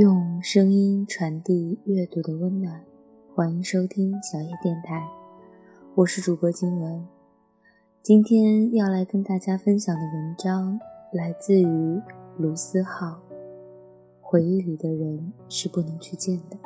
用声音传递阅读的温暖，欢迎收听小叶电台，我是主播金文。今天要来跟大家分享的文章来自于卢思浩。回忆里的人是不能去见的。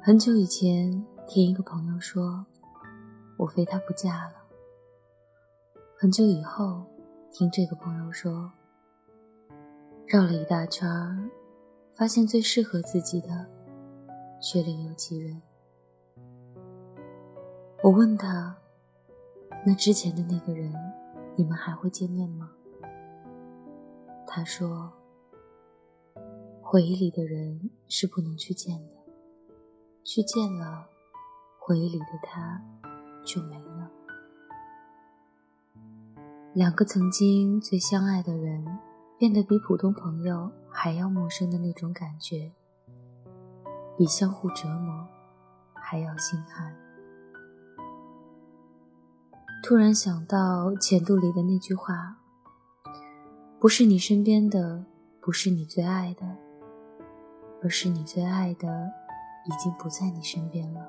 很久以前，听一个朋友说，我非他不嫁了。很久以后，听这个朋友说。绕了一大圈，发现最适合自己的，却另有其人。我问他：“那之前的那个人，你们还会见面吗？”他说：“回忆里的人是不能去见的，去见了，回忆里的他就没了。两个曾经最相爱的人。”变得比普通朋友还要陌生的那种感觉，比相互折磨还要心寒。突然想到《浅度》里的那句话：“不是你身边的，不是你最爱的，而是你最爱的已经不在你身边了。”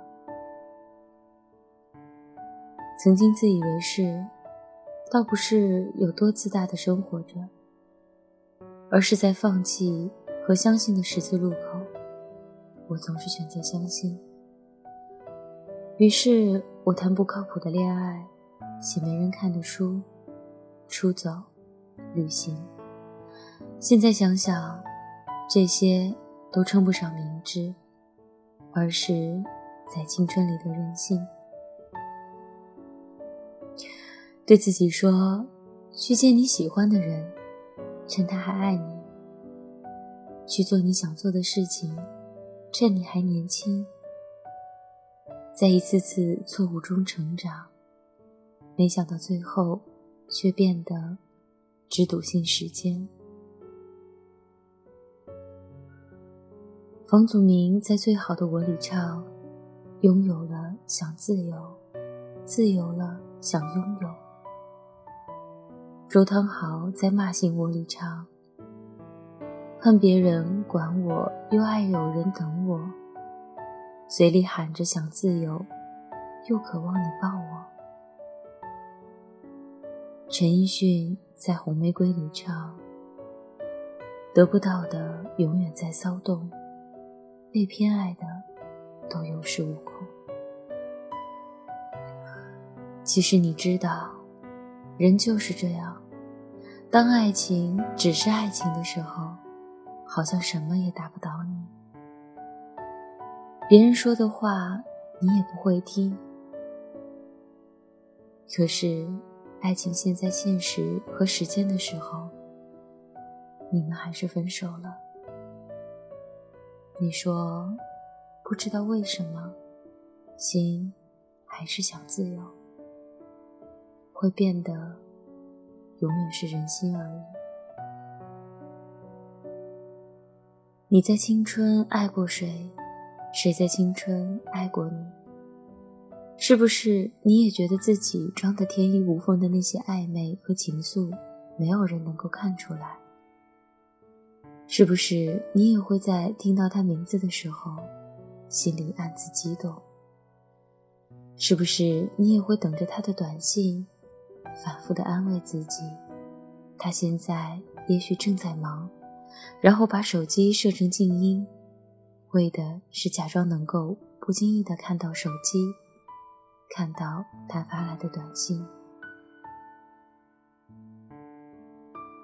曾经自以为是，倒不是有多自大的生活着。而是在放弃和相信的十字路口，我总是选择相信。于是我谈不靠谱的恋爱，写没人看的书，出走，旅行。现在想想，这些都称不上明智，而是在青春里的任性。对自己说，去见你喜欢的人。趁他还爱你，去做你想做的事情，趁你还年轻，在一次次错误中成长，没想到最后却变得只笃信时间。房祖名在《最好的我》里唱：“拥有了想自由，自由了想拥有。”周汤豪在《骂醒我》里唱：“恨别人管我，又爱有人等我，嘴里喊着想自由，又渴望你抱我。”陈奕迅在《红玫瑰》里唱：“得不到的永远在骚动，被偏爱的都有恃无恐。”其实你知道。人就是这样，当爱情只是爱情的时候，好像什么也打不倒你。别人说的话，你也不会听。可是，爱情陷在现实和时间的时候，你们还是分手了。你说，不知道为什么，心还是想自由。会变得永远是人心而已。你在青春爱过谁？谁在青春爱过你？是不是你也觉得自己装的天衣无缝的那些暧昧和情愫，没有人能够看出来？是不是你也会在听到他名字的时候，心里暗自激动？是不是你也会等着他的短信？反复的安慰自己，他现在也许正在忙，然后把手机设成静音，为的是假装能够不经意的看到手机，看到他发来的短信。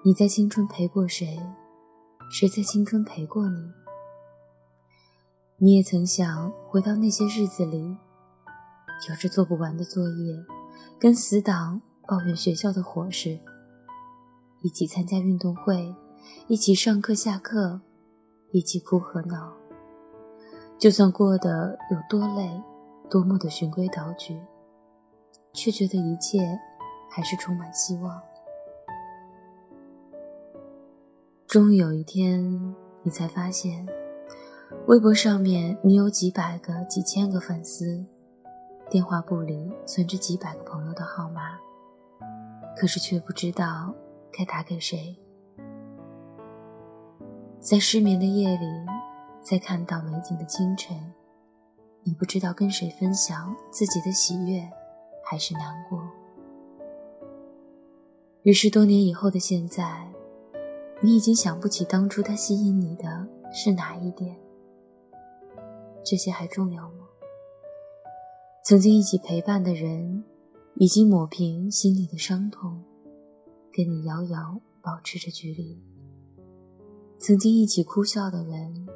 你在青春陪过谁？谁在青春陪过你？你也曾想回到那些日子里，有着做不完的作业，跟死党。抱怨学校的伙食，一起参加运动会，一起上课下课，一起哭和闹。就算过得有多累，多么的循规蹈矩，却觉得一切还是充满希望。终于有一天，你才发现，微博上面你有几百个、几千个粉丝，电话簿里存着几百个朋友的号码。可是却不知道该打给谁。在失眠的夜里，在看到美景的清晨，你不知道跟谁分享自己的喜悦，还是难过。于是多年以后的现在，你已经想不起当初他吸引你的是哪一点。这些还重要吗？曾经一起陪伴的人，已经抹平心里的伤痛，跟你遥遥保持着距离。曾经一起哭笑的人，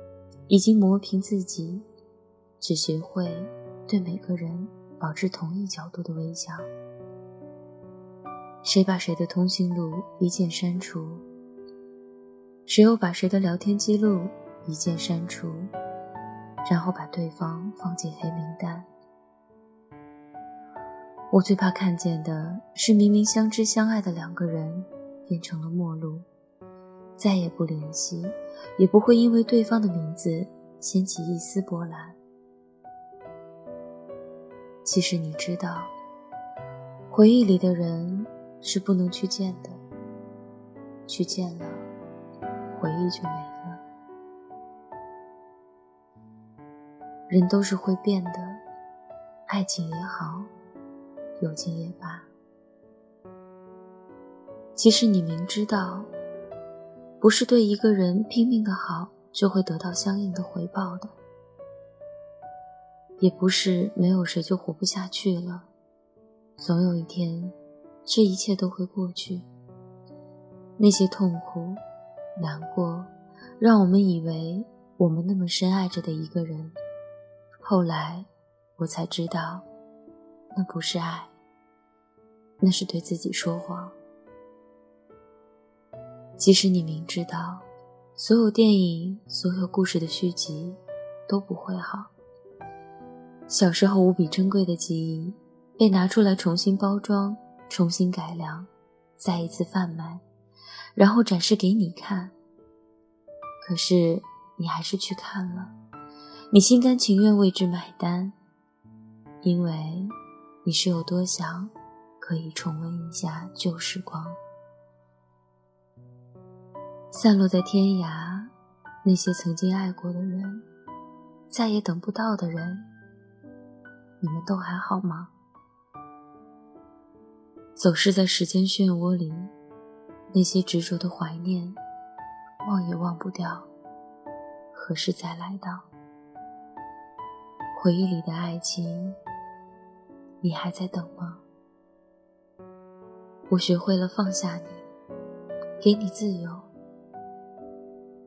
已经磨平自己，只学会对每个人保持同一角度的微笑。谁把谁的通讯录一键删除？谁又把谁的聊天记录一键删除？然后把对方放进黑名单。我最怕看见的是，明明相知相爱的两个人，变成了陌路，再也不联系，也不会因为对方的名字掀起一丝波澜。其实你知道，回忆里的人是不能去见的，去见了，回忆就没了。人都是会变的，爱情也好，友情也罢。其实你明知道，不是对一个人拼命的好就会得到相应的回报的，也不是没有谁就活不下去了，总有一天，这一切都会过去。那些痛苦、难过，让我们以为我们那么深爱着的一个人。后来，我才知道，那不是爱，那是对自己说谎。即使你明知道，所有电影、所有故事的续集都不会好。小时候无比珍贵的记忆，被拿出来重新包装、重新改良，再一次贩卖，然后展示给你看。可是，你还是去看了。你心甘情愿为之买单，因为你是有多想可以重温一下旧时光。散落在天涯，那些曾经爱过的人，再也等不到的人，你们都还好吗？走失在时间漩涡里，那些执着的怀念，忘也忘不掉，何时再来到？回忆里的爱情，你还在等吗？我学会了放下你，给你自由。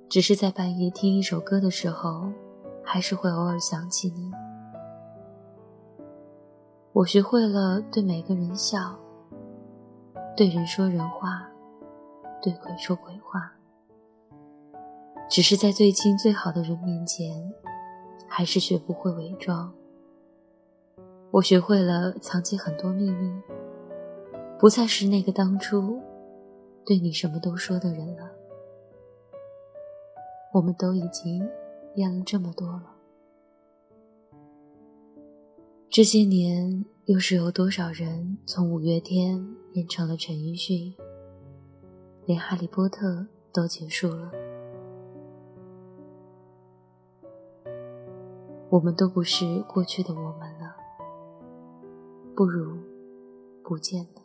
只是在半夜听一首歌的时候，还是会偶尔想起你。我学会了对每个人笑，对人说人话，对鬼说鬼话。只是在最亲最好的人面前。还是学不会伪装。我学会了藏起很多秘密，不再是那个当初对你什么都说的人了。我们都已经变了这么多了。这些年，又是有多少人从五月天变成了陈奕迅，连哈利波特都结束了。我们都不是过去的我们了，不如不见了。